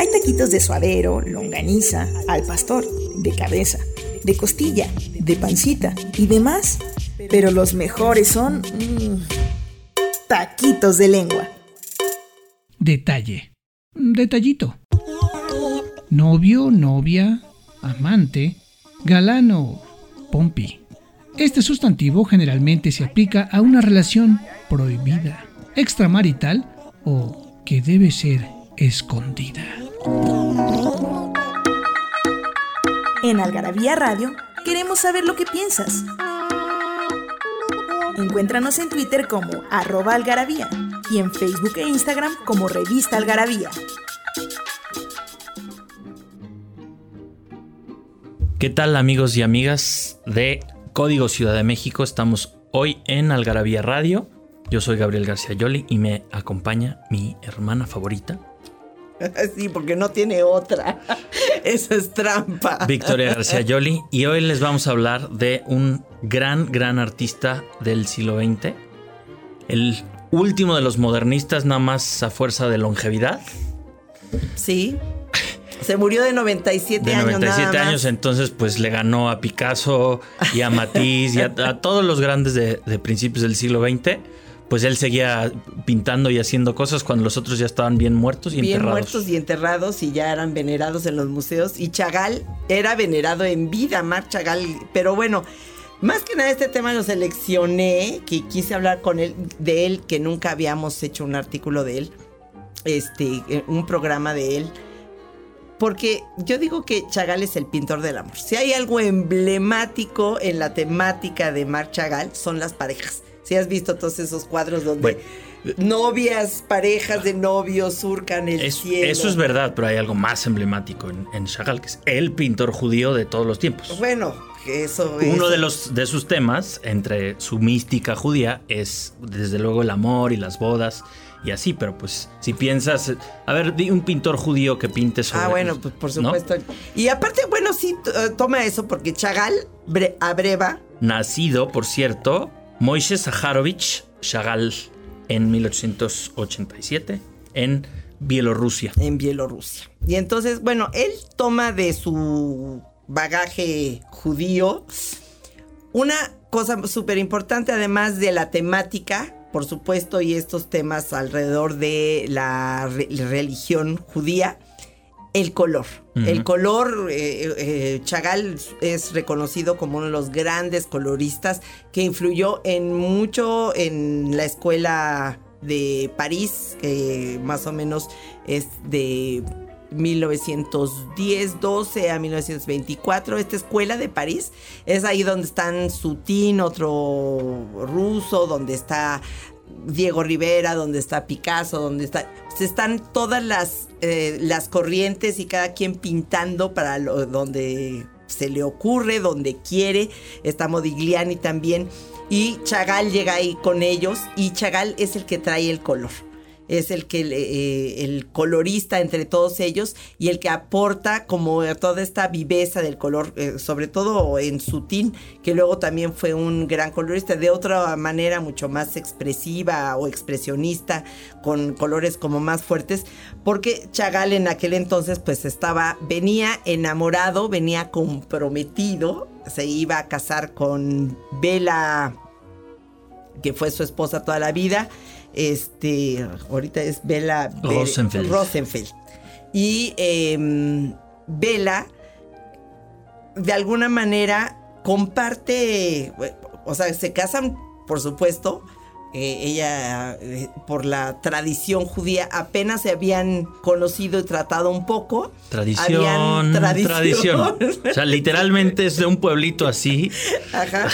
Hay taquitos de suadero, longaniza, al pastor, de cabeza, de costilla, de pancita y demás. Pero los mejores son... mmm, taquitos de lengua. Detalle. Detallito. Novio, novia, amante, galano, pompi. Este sustantivo generalmente se aplica a una relación prohibida, extramarital o que debe ser escondida. En Algarabía Radio queremos saber lo que piensas. Encuéntranos en Twitter como arroba algarabía y en Facebook e Instagram como revista algarabía. ¿Qué tal amigos y amigas de Código Ciudad de México? Estamos hoy en Algarabía Radio. Yo soy Gabriel García Yoli y me acompaña mi hermana favorita, Sí, porque no tiene otra. Eso es trampa. Victoria García Yoli. Y hoy les vamos a hablar de un gran, gran artista del siglo XX. El último de los modernistas, nada más a fuerza de longevidad. Sí. Se murió de 97 De años. 97 nada más. años, entonces pues le ganó a Picasso y a Matisse y a, a todos los grandes de, de principios del siglo XX. Pues él seguía pintando y haciendo cosas cuando los otros ya estaban bien muertos y Bien enterrados. muertos y enterrados y ya eran venerados en los museos. Y Chagall era venerado en vida, Marc Chagall. Pero bueno, más que nada este tema lo seleccioné, que quise hablar con él, de él, que nunca habíamos hecho un artículo de él, este, eh, un programa de él. Porque yo digo que Chagall es el pintor del amor. Si hay algo emblemático en la temática de Marc Chagall, son las parejas. Si has visto todos esos cuadros donde Bueno. novias, parejas de novios surcan el Es- cielo. eso es verdad, pero hay algo más emblemático en, en Chagall, que es el pintor judío de todos los tiempos. Bueno, eso Uno es- de, los, de sus temas, entre su mística judía, es desde luego el amor y las bodas y así, pero pues si piensas, a ver, di un pintor judío que pinte sobre... Ah, bueno, pues por ¿no? supuesto. Y aparte, bueno, sí, toma eso, porque Chagall bre- abreva Nacido, por cierto, Moishe Zaharovich Chagall en 1887 en Bielorrusia. en Bielorrusia. Y entonces, bueno, él toma de su bagaje judío una cosa súper importante, además de la temática, por supuesto, y estos temas alrededor de la re- religión judía, el color. El color, eh, eh, Chagall es reconocido como uno de los grandes coloristas que influyó en mucho en la escuela de París, que más o menos es de 1910-12 a 1924. Esta escuela de París es ahí donde están Sutín, otro ruso, donde está Diego Rivera, donde está Picasso, donde está... se están todas las, eh, las corrientes y cada quien pintando para lo, donde se le ocurre, donde quiere. Está Modigliani también. Y Chagall llega ahí con ellos y Chagall es el que trae el color es el que eh, el colorista entre todos ellos y el que aporta como toda esta viveza del color, eh, sobre todo en Sutín, que luego también fue un gran colorista, de otra manera mucho más expresiva o expresionista, con colores como más fuertes, porque Chagall en aquel entonces pues estaba, venía enamorado, venía comprometido, se iba a casar con Bela, que fue su esposa toda la vida, este, ahorita es Bela Be- Rosenfeld. Rosenfeld. Y eh, Bela, de alguna manera, comparte, o sea, se casan, por supuesto, eh, ella, eh, por la tradición judía, apenas se habían conocido y tratado un poco. Tradición, Habían tradición. O sea, literalmente es de un pueblito así. Ajá.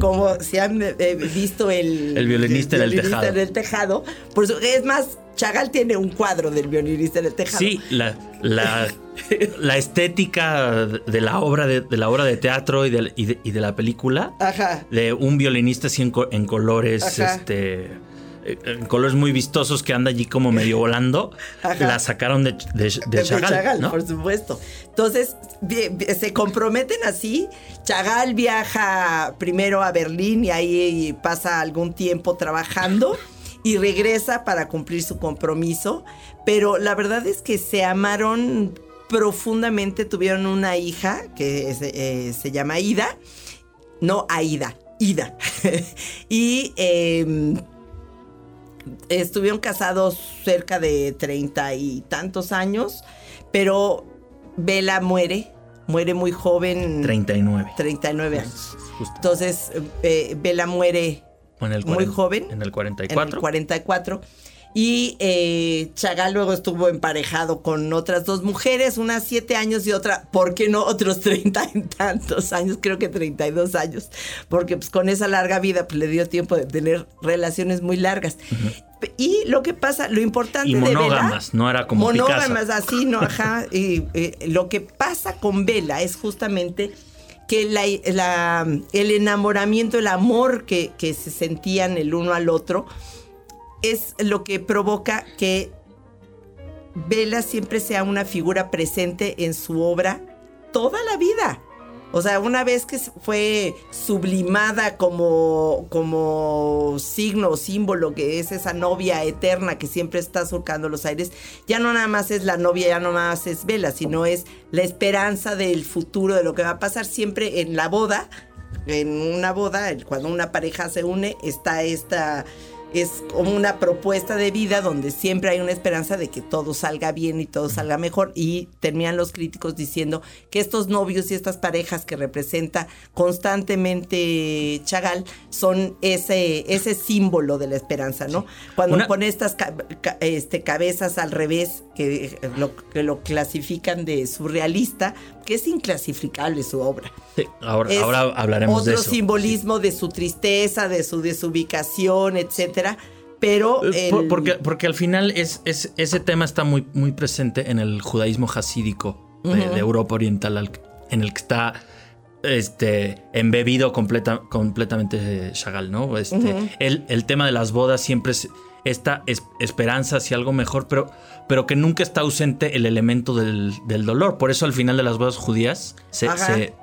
Como si han eh, visto el, El violinista en el tejado. en el tejado. Por eso, es más, Chagall tiene un cuadro del violinista en el tejado. Sí, la, la, la estética de la obra de, de la obra de teatro y de, y de- y de la película. Ajá. De un violinista así en, co- en colores, Ajá. este. Eh, En colores muy vistosos que anda allí como medio volando. Ajá. La sacaron de, de, de De Chagall, Chagall, ¿no? por supuesto. Entonces, se comprometen así. Chagall viaja primero a Berlín y ahí pasa algún tiempo trabajando y regresa para cumplir su compromiso. Pero la verdad es que se amaron profundamente, tuvieron una hija que se, eh, se llama Ida. No Aida, Ida. y em, estuvieron casados cerca de treinta y tantos años, pero Bella muere, muere muy joven, 39. 39 años. Justo. Entonces, eh, Bella muere en el muy 40 joven. En el en 44. el 44. Y eh, Chagall luego estuvo emparejado con otras dos mujeres, unas siete años y otra, ¿por qué no otros treinta y tantos años? Creo que 32 años, porque pues con esa larga vida pues le dio tiempo de tener relaciones muy largas. Y lo que pasa, lo importante Y de monógamas, no era como monógamas Picasso. así, ¿no? Ajá. Y, eh, lo que pasa con Vela es justamente que la- la- el enamoramiento, el amor que, que se sentían el uno al otro, es lo que provoca que Vela siempre sea una figura presente en su obra toda la vida. O sea, una vez que fue sublimada como, como signo o símbolo, que es esa novia eterna que siempre está surcando los aires, ya no nada más es la novia, ya no nada más es Vela, sino es la esperanza del futuro, de lo que va a pasar siempre en la boda. En una boda, cuando una pareja se une, está esta es como una propuesta de vida donde siempre hay una esperanza de que todo salga bien y todo salga mejor y terminan los críticos diciendo que estos novios y estas parejas que representa constantemente Chagall son ese, ese símbolo de la esperanza, ¿no? Cuando Una- pone estas ca- ca- este, cabezas al revés, que lo, que lo clasifican de surrealista, que es inclasificable su obra. Sí, ahora, ahora hablaremos de otro eso. simbolismo de su tristeza, de su desubicación, etcétera. Pero Eh, por- porque, porque al final es, es- ese tema está muy, muy presente en el judaísmo hasídico de, de Europa Oriental, al- en el que está este, embebido completa, completamente Chagall, ¿no? Este, el, el tema de las bodas siempre es esta es- esperanza hacia algo mejor, pero, pero que nunca está ausente el elemento del, del dolor. Por eso al final de las bodas judías se, se-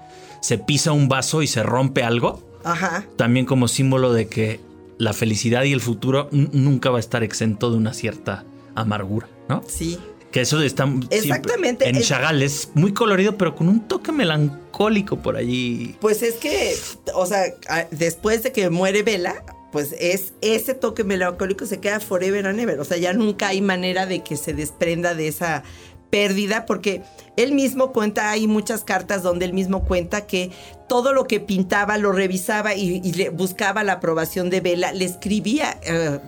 se pisa un vaso y se rompe algo Ajá. también como símbolo de que la felicidad y el futuro nunca va a estar exento de una cierta amargura, ¿no? Sí. Que eso está Exactamente, en Chagall es muy colorido, pero con un toque melancólico por allí. Pues es que, o sea, después de que muere Vela, pues es ese toque melancólico se queda forever and ever. O sea, ya nunca hay manera de que se desprenda de esa pérdida, porque él mismo cuenta, hay muchas cartas donde él mismo cuenta que todo lo que pintaba lo revisaba y, y le buscaba la aprobación de Vela, le escribía. eh,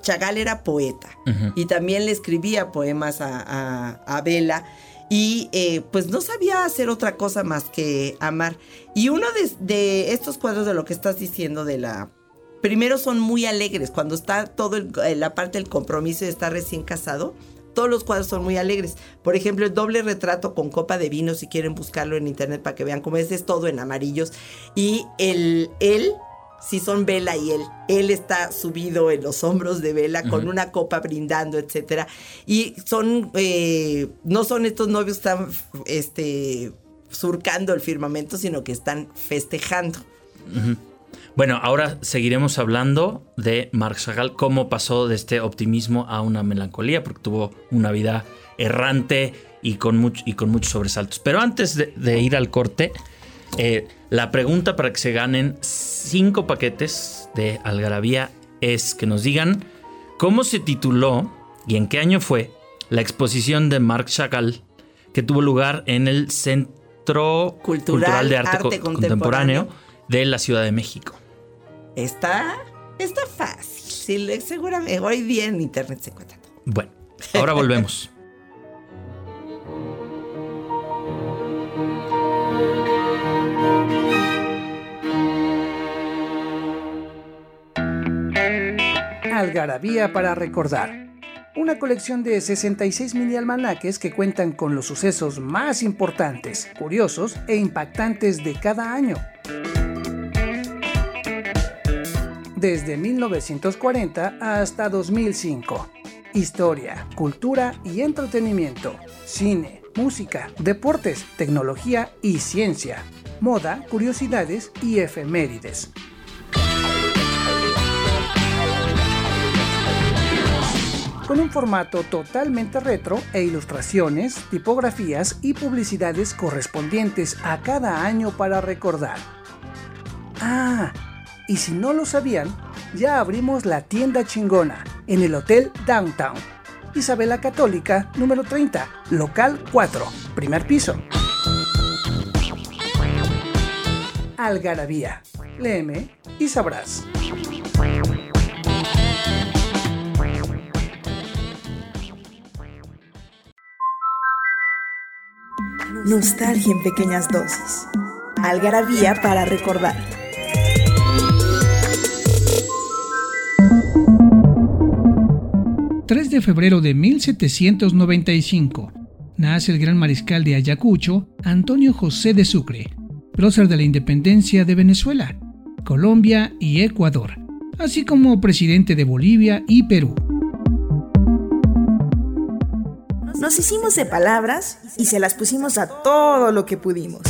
Chagall era poeta y también le escribía poemas a, Vela y eh, pues no sabía hacer otra cosa más que amar. Y uno de, de estos cuadros de lo que estás diciendo de la... Primero son muy alegres, cuando está todo el- eh, la parte del compromiso y está recién casado, todos los cuadros son muy alegres. Por ejemplo, el doble retrato con copa de vino, si quieren buscarlo en internet para que vean cómo es, es todo en amarillos. Y el, él, si son Vela y él, él está subido en los hombros de Vela con una copa brindando, etcétera. Y son, eh, no son estos novios que están, este, surcando el firmamento, sino que están festejando. Bueno, ahora seguiremos hablando de Marc Chagall, cómo pasó de este optimismo a una melancolía, porque tuvo una vida errante y con, much- y con muchos sobresaltos. Pero antes de, de ir al corte, eh, la pregunta para que se ganen cinco paquetes de Algarabía es que nos digan cómo se tituló y en qué año fue la exposición de Marc Chagall que tuvo lugar en el Centro Cultural, de Arte, Arte Co- Contemporáneo. Contemporáneo de la Ciudad de México. Está, está fácil. Sí, le- seguramente hoy día en internet se encuentra todo. Bueno, ahora volvemos. Algarabía para recordar. una colección de 66 mini almanaques que cuentan con los sucesos más importantes, curiosos e impactantes de cada año. Desde 1940 hasta 2005. Historia, cultura y entretenimiento, cine, música, deportes, tecnología y ciencia, moda, curiosidades y efemérides. con un formato totalmente retro e ilustraciones, tipografías y publicidades correspondientes a cada año para recordar. Ah, y si no lo sabían, ya abrimos la tienda chingona en el Hotel Downtown. Isabela Católica, número 30, local 4, primer piso. Algarabía. Léeme y sabrás. Nostalgia en pequeñas dosis. Algarabía para recordar. ...3 de febrero de 1795... ...nace el gran mariscal de Ayacucho... ...Antonio José de Sucre... ...prócer de la independencia de Venezuela... ...Colombia y Ecuador... ...así como presidente de Bolivia y Perú... Nos hicimos de palabras y se las pusimos a todo lo que pudimos.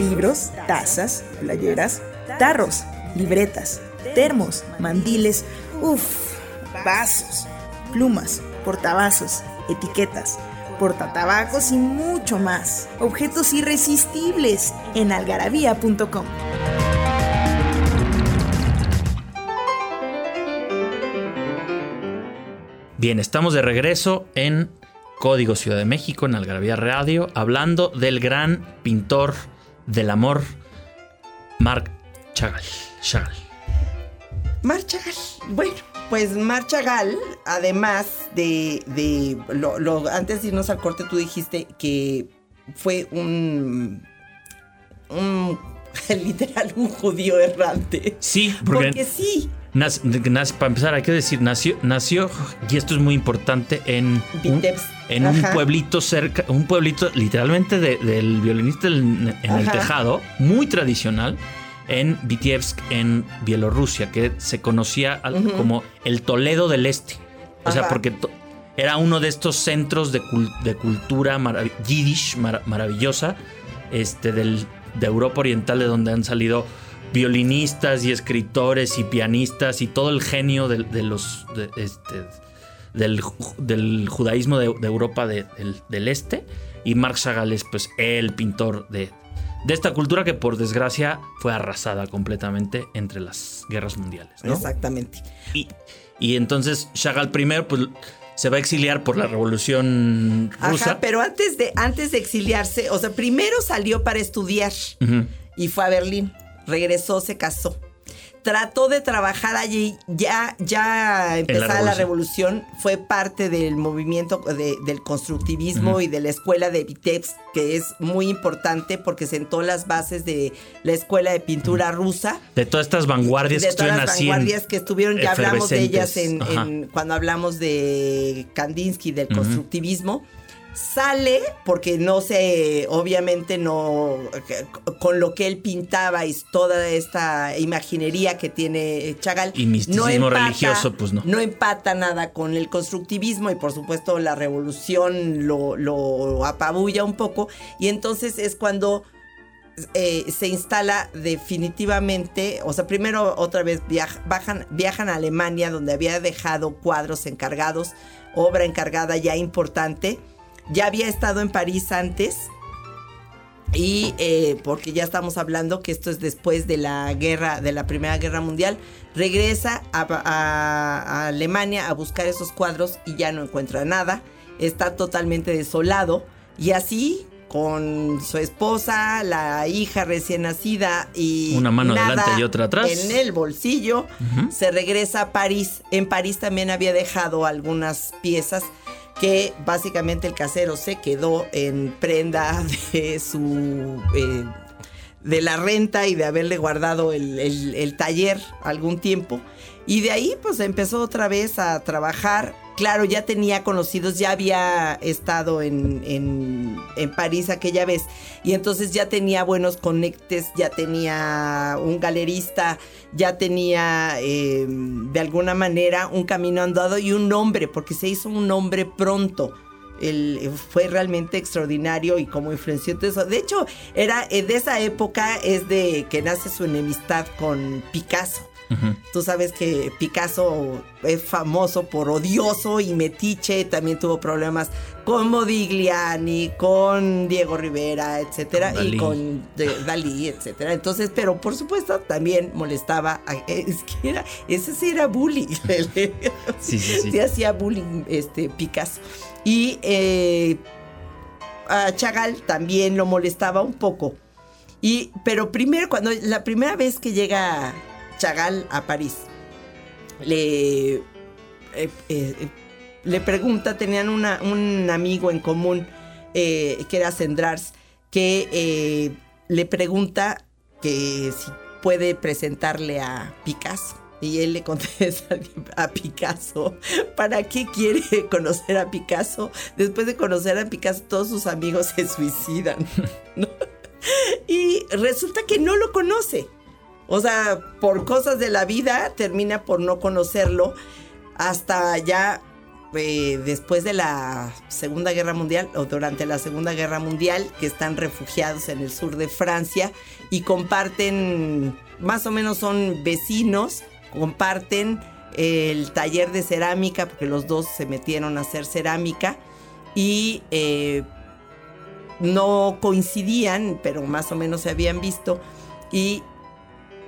Libros, tazas, playeras, tarros, libretas, termos, mandiles, uff, vasos, plumas, portavasos, etiquetas, portatabacos y mucho más. Objetos irresistibles en algarabía.com. Bien, estamos de regreso en Código Ciudad de México, en Algarabía Radio, hablando del gran pintor del amor, Marc Chagall. Chagall. Marc Chagall. Bueno, pues Marc Chagall, además de, de lo, lo- antes de irnos al corte, tú dijiste que fue un, un literal un judío errante. Sí, porque, Porque sí, para empezar hay que decir, nació, nació, y esto es muy importante, en un, en un pueblito cerca, un pueblito literalmente de- del violinista en, en el tejado, muy tradicional, en Vitebsk, en Bielorrusia, que se conocía como el Toledo del Este. O sea, porque era uno de estos centros de, cul- de cultura marav- yiddish mara- maravillosa este, del, de Europa Oriental, de donde han salido violinistas y escritores y pianistas y todo el genio del- de, los de- este, del, del judaísmo de, Europa de- del, del Este. Y Marc Chagall es pues el pintor de, de esta cultura que por desgracia fue arrasada completamente entre las guerras mundiales. ¿no? exactamente. Y, y entonces Chagall primero pues, se va a exiliar por la revolución rusa. Ajá, pero antes de, antes de exiliarse, o sea, primero salió para estudiar y fue a Berlín. Regresó, se casó. Trató de trabajar allí, ya, ya empezada la revolución. fue parte del movimiento de- del constructivismo y de la escuela de Vitebsk, que es muy importante porque sentó las bases de la escuela de pintura rusa. De todas estas vanguardias de que todas estuvieron las vanguardias que estuvieron, ya hablamos de ellas en, en- cuando hablamos de Kandinsky, del constructivismo. Sale porque no sé, obviamente no, con lo que él pintaba y toda esta imaginería que tiene Chagall. Y misticismo religioso, pues no. No empata nada con el constructivismo y por supuesto la revolución lo, lo apabulla un poco. Y entonces es cuando eh, se instala definitivamente, o sea, primero otra vez viaj- bajan- viajan a Alemania donde había dejado cuadros encargados, obra encargada ya importante. Ya había estado en París antes. Y eh, porque ya estamos hablando que esto es después de la guerra, de la Primera Guerra Mundial, regresa a, a- a Alemania a buscar esos cuadros y ya no encuentra nada. Está totalmente desolado. Y así, con su esposa, la hija recién nacida y Una mano nada adelante y otra atrás. En el bolsillo, se regresa a París. En París también había dejado algunas piezas que básicamente el casero se quedó en prenda de su eh, de la renta y de haberle guardado el, el- el taller algún tiempo. Y de ahí pues empezó otra vez a trabajar claro, ya tenía conocidos, ya había estado en, en, en, París aquella vez y entonces ya tenía buenos conectes, ya tenía un galerista, ya tenía eh, de alguna manera un camino andado y un nombre, porque se hizo un nombre pronto. Él fue realmente extraordinario y como influenció eso. De hecho, era eh, de esa época es de que nace su enemistad con Picasso. Tú sabes que Picasso es famoso por odioso y metiche, también tuvo problemas con Modigliani, con Diego Rivera, etcétera, y con Dalí, etcétera. Entonces, pero por supuesto también molestaba, a, es que era, ese sí era bullying. sí, sí, sí. hacía bullying este, Picasso. Y eh, a Chagall también lo molestaba un poco. Y, pero primero, cuando la primera vez que llega Chagall a París. Le, eh, eh, le pregunta, tenían un amigo en común eh, que era Sendrars, que le pregunta que si puede presentarle a Picasso. Y él le contesta a Picasso, ¿para qué quiere conocer a Picasso? Después de conocer a Picasso, todos sus amigos se suicidan. Y resulta que no lo conoce. O sea, por cosas de la vida termina por no conocerlo hasta ya eh, después de la Segunda Guerra Mundial o durante la Segunda Guerra Mundial que están refugiados en el sur de Francia y comparten, más o menos son vecinos, comparten el taller de cerámica porque los dos se metieron a hacer cerámica y eh, no coincidían, pero más o menos se habían visto y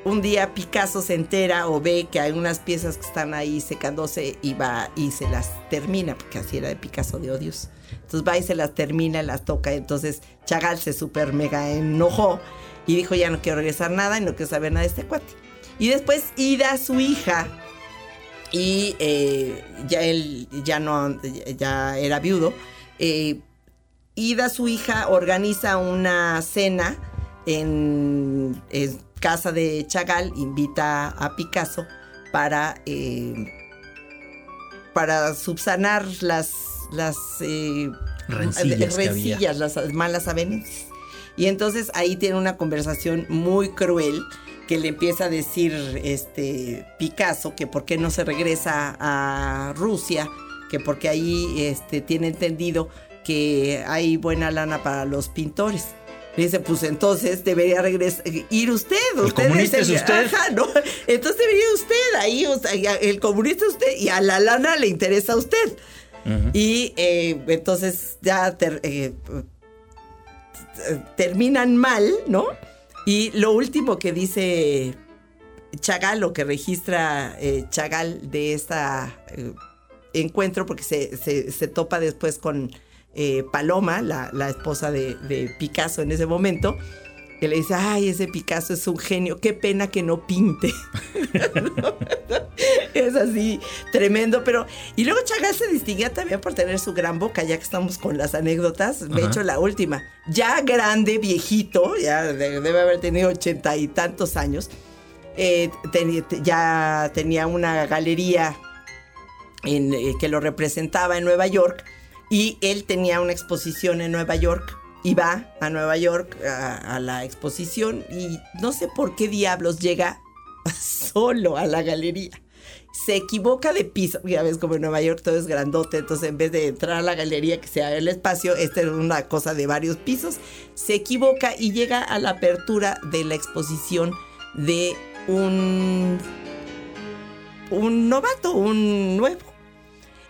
un día Picasso se entera o ve que hay unas piezas que están ahí secándose y va y se las termina, porque así era de Picasso de odios. Entonces va y se las termina, las toca. Entonces Chagall se super mega enojó y dijo ya no quiero regresar nada y no quiero saber nada de este cuate. Y después Ida, su hija, y eh, ya él ya no, ya era viudo, eh, Ida, su hija, organiza una cena en casa de Chagall invita a Picasso para, eh, para subsanar las, las eh, rencillas, las malas avenencias. Y entonces ahí tiene una conversación muy cruel que le empieza a decir este Picasso que por qué no se regresa a Rusia, que porque ahí este, tiene entendido que hay buena lana para los pintores dice, pues entonces debería regresar, ir usted. El comunista es, usted. ¿no? Entonces debería usted ahí, el comunista es usted y a la lana le interesa a usted. Y eh, entonces ya eh, terminan mal, ¿no? Y lo último que dice Chagal, lo que registra eh, Chagal de este encuentro, porque se, se topa después con eh, Paloma, la, esposa de, Picasso en ese momento, que le dice, ay, ese Picasso es un genio, qué pena que no pinte. es así, tremendo, pero... Y luego Chagall se distinguía también por tener su gran boca, ya que estamos con las anécdotas, he hecho la última. Ya grande, viejito, ya debe haber tenido ochenta y tantos años, eh, ya tenía una galería en, eh, que lo representaba en Nueva York, y él tenía una exposición en Nueva York. Y va a Nueva York a, la exposición y no sé por qué diablos llega solo a la galería se equivoca de piso. Ya ves, como en Nueva York todo es grandote, entonces en vez de entrar a la galería que sea el espacio, esta era una cosa de varios pisos. Se equivoca y llega a la apertura de la exposición de un, un novato, un nuevo.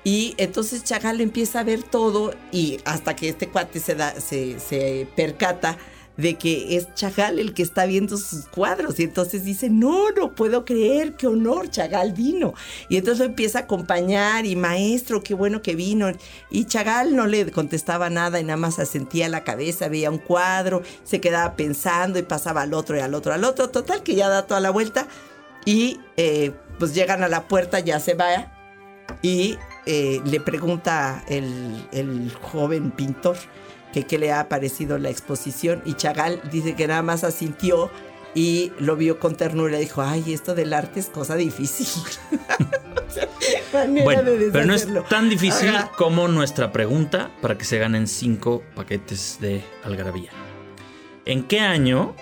Y entonces Chagall empieza a ver todo y hasta que este cuate se, da, se, se percata de que es Chagall el que está viendo sus cuadros. Y entonces dice, no, no puedo creer, qué honor, Chagall vino. Y entonces lo empieza a acompañar y maestro, qué bueno que vino. Y Chagall no le contestaba nada y nada más asentía la cabeza, veía un cuadro, se quedaba pensando y pasaba al otro y al otro, al otro. Total que ya da toda la vuelta y eh, pues llegan a la puerta, ya se va y eh, le pregunta el, joven pintor que qué le ha parecido la exposición y Chagall dice que nada más asintió y lo vio con ternura y dijo, ay, esto del arte es cosa difícil. manera Bueno, de pero no es tan difícil Ajá. como nuestra pregunta para que se ganen cinco paquetes de algarabía. ¿En qué año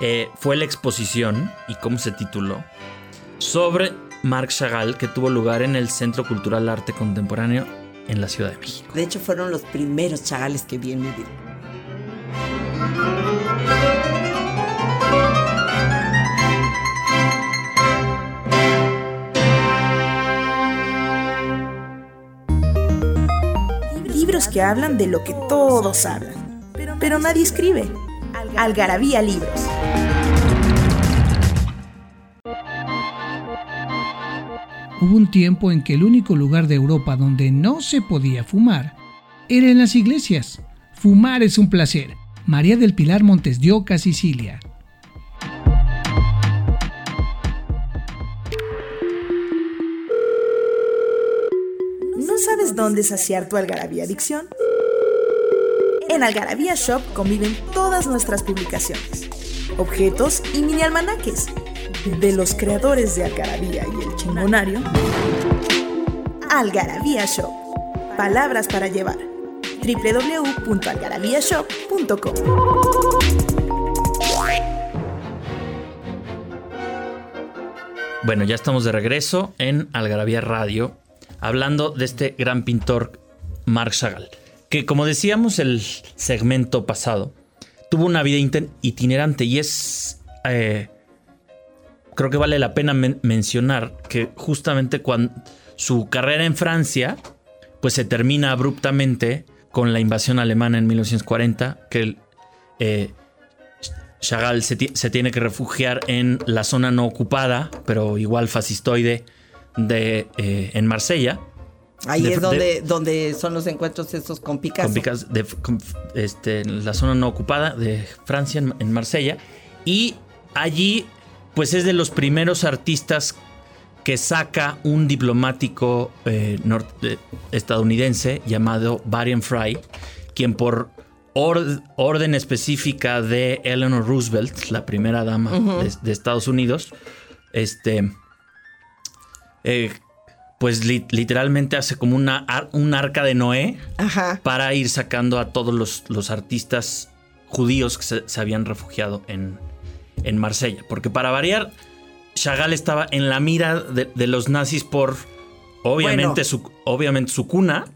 eh, fue la exposición y cómo se tituló sobre Marc Chagall que tuvo lugar en el Centro Cultural Arte Contemporáneo en la Ciudad de México? De hecho, fueron los primeros chagales que vi en mi vida. Libros que hablan de lo que todos hablan, pero nadie escribe. Algarabía Libros. Hubo un tiempo en que el único lugar de Europa donde no se podía fumar era en las iglesias. Fumar es un placer. María del Pilar Montes de Oca, Sicilia. ¿No sabes dónde saciar tu algarabía adicción? En Algarabía Shop conviven todas nuestras publicaciones, objetos y mini almanaques de los creadores de Algarabía y el Chingonario. Algarabía Shop. Palabras para llevar. www.algarabíashop.com Bueno, ya estamos de regreso en Algarabía Radio, hablando de este gran pintor Marc Chagall, que como decíamos el segmento pasado, tuvo una vida itinerante y es... eh, creo que vale la pena men- mencionar que justamente cuando su carrera en Francia, pues se termina abruptamente con la invasión alemana en 1940, que eh, Chagall se, ti- se tiene que refugiar en la zona no ocupada, pero igual fascistoide, de, eh, en Marsella. Ahí De- es de- donde, donde son los encuentros estos con Picasso. con Picasso, de- con, este, en la zona no ocupada de Francia, en, en Marsella. Y allí, pues es de los primeros artistas que saca un diplomático eh, eh, estadounidense llamado Varian Fry, quien por or- orden específica de Eleanor Roosevelt, la primera dama de, de Estados Unidos, este, eh, pues li- literalmente hace como una, un arca de Noé Ajá. para ir sacando a todos los, los artistas judíos que se, se habían refugiado en, en Marsella. Porque para variar, Chagall estaba en la mira de, de los nazis por obviamente, Bueno. su, obviamente su cuna,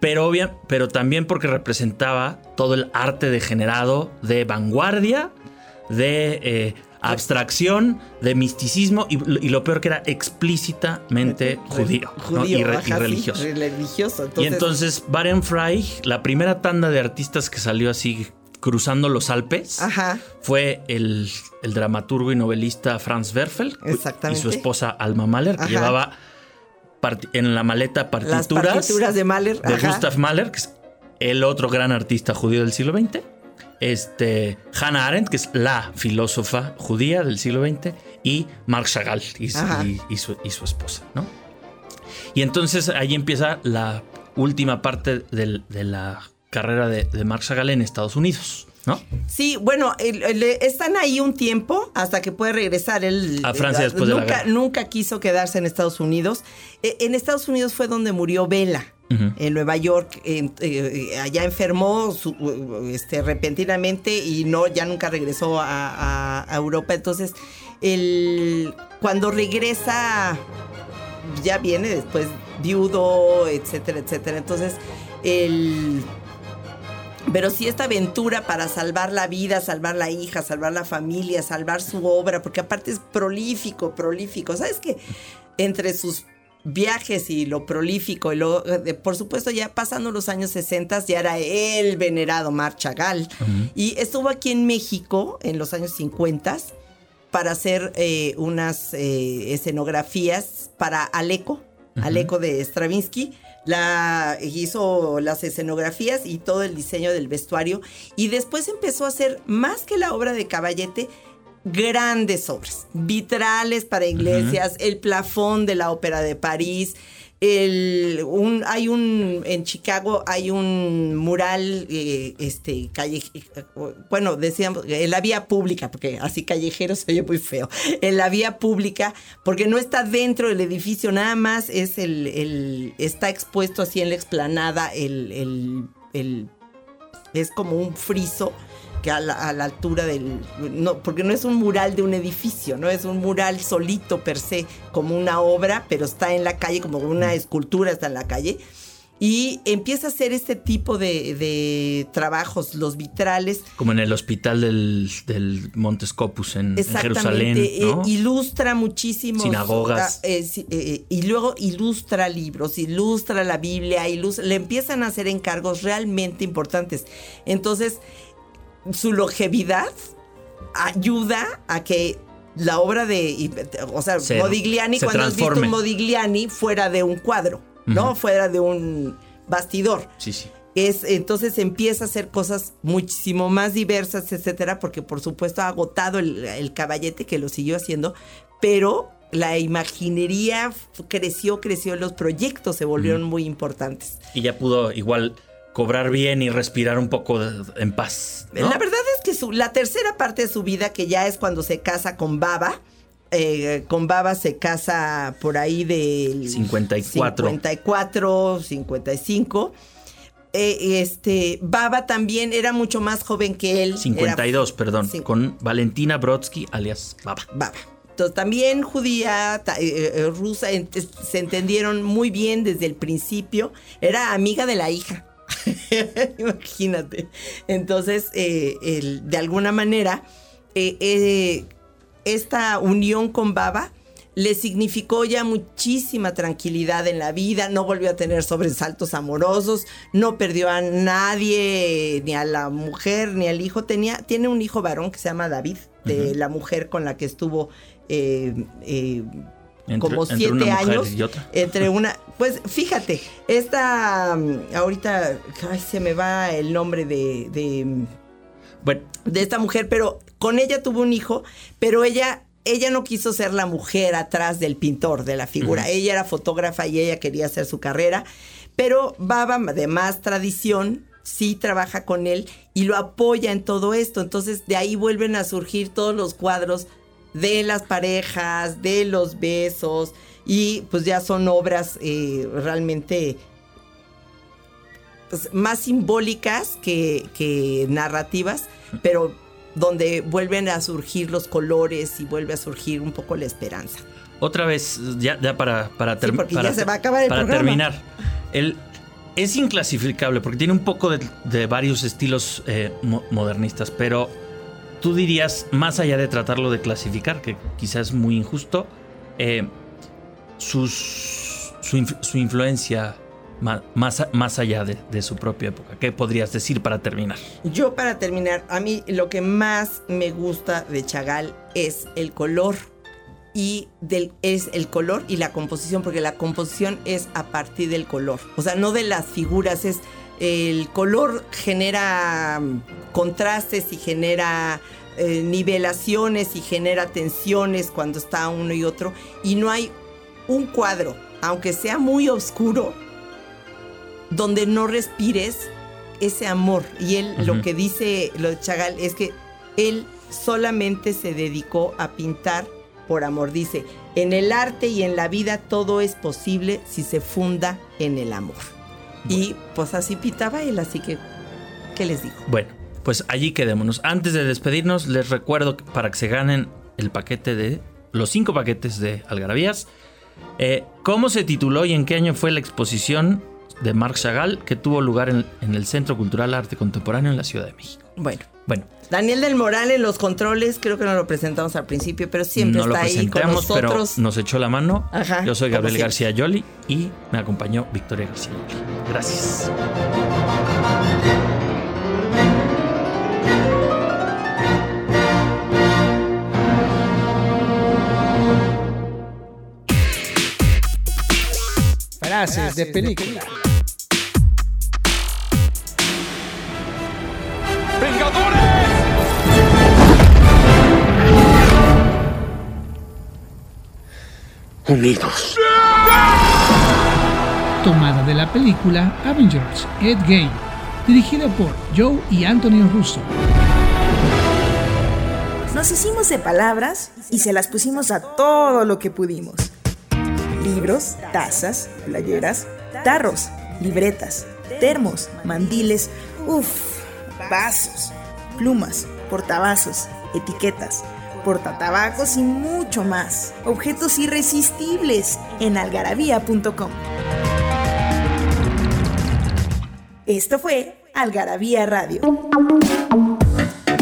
pero, obvia- pero también porque representaba todo el arte degenerado de vanguardia, de eh, abstracción, de misticismo y, y lo peor que era explícitamente judío, y, re- y religioso. religioso. Y Entonces, entonces Barenfrey, la primera tanda de artistas que salió así cruzando los Alpes, Ajá. fue el, el dramaturgo y novelista Franz Werfel y su esposa Alma Mahler, que Ajá. llevaba en la maleta partituras, las partituras de Mahler. de ajá. Gustav Mahler, que es el otro gran artista judío del siglo XX. Este, Hannah Arendt, que es la filósofa judía del siglo XX, y Marc Chagall y, su- Ajá. y- y su, y su esposa, ¿no? Y entonces ahí empieza la última parte del- de la carrera de, de Marc Chagall en Estados Unidos, ¿no? Sí, bueno, están ahí un tiempo hasta que puede regresar. Él A Francia después de la nunca, guerra. nunca quiso quedarse en Estados Unidos. Eh, en Estados Unidos fue donde murió Vela. En Nueva York, eh, allá enfermó su- este, repentinamente y no, ya nunca regresó a, a- a Europa. Entonces, el, cuando regresa, ya viene después viudo, etcétera, etcétera. Entonces, el, pero sí esta aventura para salvar la vida, salvar la hija, salvar la familia, salvar su obra, porque aparte es prolífico, prolífico. ¿Sabes qué? Entre sus viajes y lo prolífico, y lo, de- por supuesto ya pasando los años 60 ya era el venerado Mar Chagall. Y estuvo aquí en México en los años 50 para hacer eh, unas eh, escenografías para Aleco, Aleco de Stravinsky. La, hizo las escenografías y todo el diseño del vestuario. Y después empezó a hacer, más que la obra de Caballete, grandes obras. Vitrales para iglesias, el plafón de la Ópera de París. El, un, hay un, en Chicago hay un mural, eh, este, calle, bueno, decíamos, en la vía pública, porque así callejero se oye muy feo, en la vía pública, porque no está dentro del edificio, nada más es el, el está expuesto así en la explanada, el, el es como un friso que a la, altura del... No, porque no es un mural de un edificio, no es un mural solito per se, como una obra, pero está en la calle, como una escultura está en la calle. Y empieza a hacer este tipo de, trabajos, los vitrales. Como en el hospital del, del Montescopus en, Jerusalén. Eh, ilustra muchísimo. Sinagogas. Eh, eh, y luego ilustra libros, ilustra la Biblia, le empiezan a hacer encargos realmente importantes. Entonces, su longevidad ayuda a que la obra de, o sea, Modigliani, cuando has visto un Modigliani fuera de un cuadro, ¿no? Fuera de un bastidor. Sí, sí. Es, entonces empieza a hacer cosas muchísimo más diversas, etcétera, porque por supuesto ha agotado el, caballete que lo siguió haciendo, pero la imaginería creció, creció, los proyectos se volvieron muy importantes. Y ya pudo igual cobrar bien y respirar un poco en paz. La verdad es que su, la tercera parte de su vida, que ya es cuando se casa con Baba, eh, con Baba se casa por ahí del 54. 54, 55. este, Baba también era mucho más joven que él. 52, perdón, con Valentina Brodsky, alias Baba. Baba. Entonces, también judía, eh, eh, rusa, se entendieron muy bien desde el principio. Era amiga de la hija. Imagínate. Entonces, eh, de alguna manera, eh, eh, esta unión con Baba le significó ya muchísima tranquilidad en la vida, no volvió a tener sobresaltos amorosos, no perdió a nadie, ni a la mujer, ni al hijo. Tenía, tiene un hijo varón que se llama David, de la mujer con la que estuvo como siete años. Entre una. Pues fíjate, esta. Mm, ahorita. Ay, se me va el nombre de. de bueno. De esta mujer, pero con ella tuvo un hijo, pero ella. Ella no quiso ser la mujer atrás del pintor, de la figura. Ella era fotógrafa y ella quería hacer su carrera. Pero Baba, de más tradición, sí trabaja con él y lo apoya en todo esto. Entonces de ahí vuelven a surgir todos los cuadros de las parejas, de los besos, y pues ya son obras eh, realmente pues, más simbólicas que, narrativas, pero donde vuelven a surgir los colores y vuelve a surgir un poco la esperanza. Otra vez, ya, para, para, para, se va a acabar el para terminar, el, es inclasificable porque tiene un poco de, varios estilos eh, modernistas, pero tú dirías, más allá de tratarlo de clasificar, que quizás es muy injusto, eh, sus, su, influencia más, más allá de, su propia época. ¿Qué podrías decir para terminar? Yo para terminar, a mí lo que más me gusta de Chagall es el color y del, es el color y la composición, porque la composición es a partir del color, o sea, no de las figuras, es el color genera mm, contrastes y genera eh, nivelaciones y genera tensiones cuando está uno y otro. Y no hay un cuadro, aunque sea muy oscuro, donde no respires ese amor. Y él lo que dice lo de Chagall es que él solamente se dedicó a pintar por amor. Dice, en el arte y en la vida todo es posible si se funda en el amor. Y pues así pitaba él, así que, ¿qué les digo? Bueno, pues allí quedémonos. Antes de despedirnos, les recuerdo que para que se ganen el paquete de los cinco paquetes de Algarabías, eh, ¿cómo se tituló y en qué año fue la exposición de Marc Chagall que tuvo lugar en, el Centro Cultural Arte Contemporáneo en la Ciudad de México? Bueno. Bueno, Daniel del Moral en los controles, creo que no lo presentamos al principio, pero siempre está ahí con nosotros. Pero nos echó la mano. Yo soy Gabriel García Yoli y me acompañó Victoria García Yoli. Gracias. Frases de película. unidos. tomada de la película Avengers Endgame, dirigida por Joe y Anthony Russo. Nos hicimos de palabras y se las pusimos a todo lo que pudimos. Libros, tazas, playeras, tarros, libretas, termos, mandiles, uff, vasos, plumas, portavasos, etiquetas, portatabacos y mucho más. Objetos irresistibles en algarabía.com. Esto fue Algarabía Radio.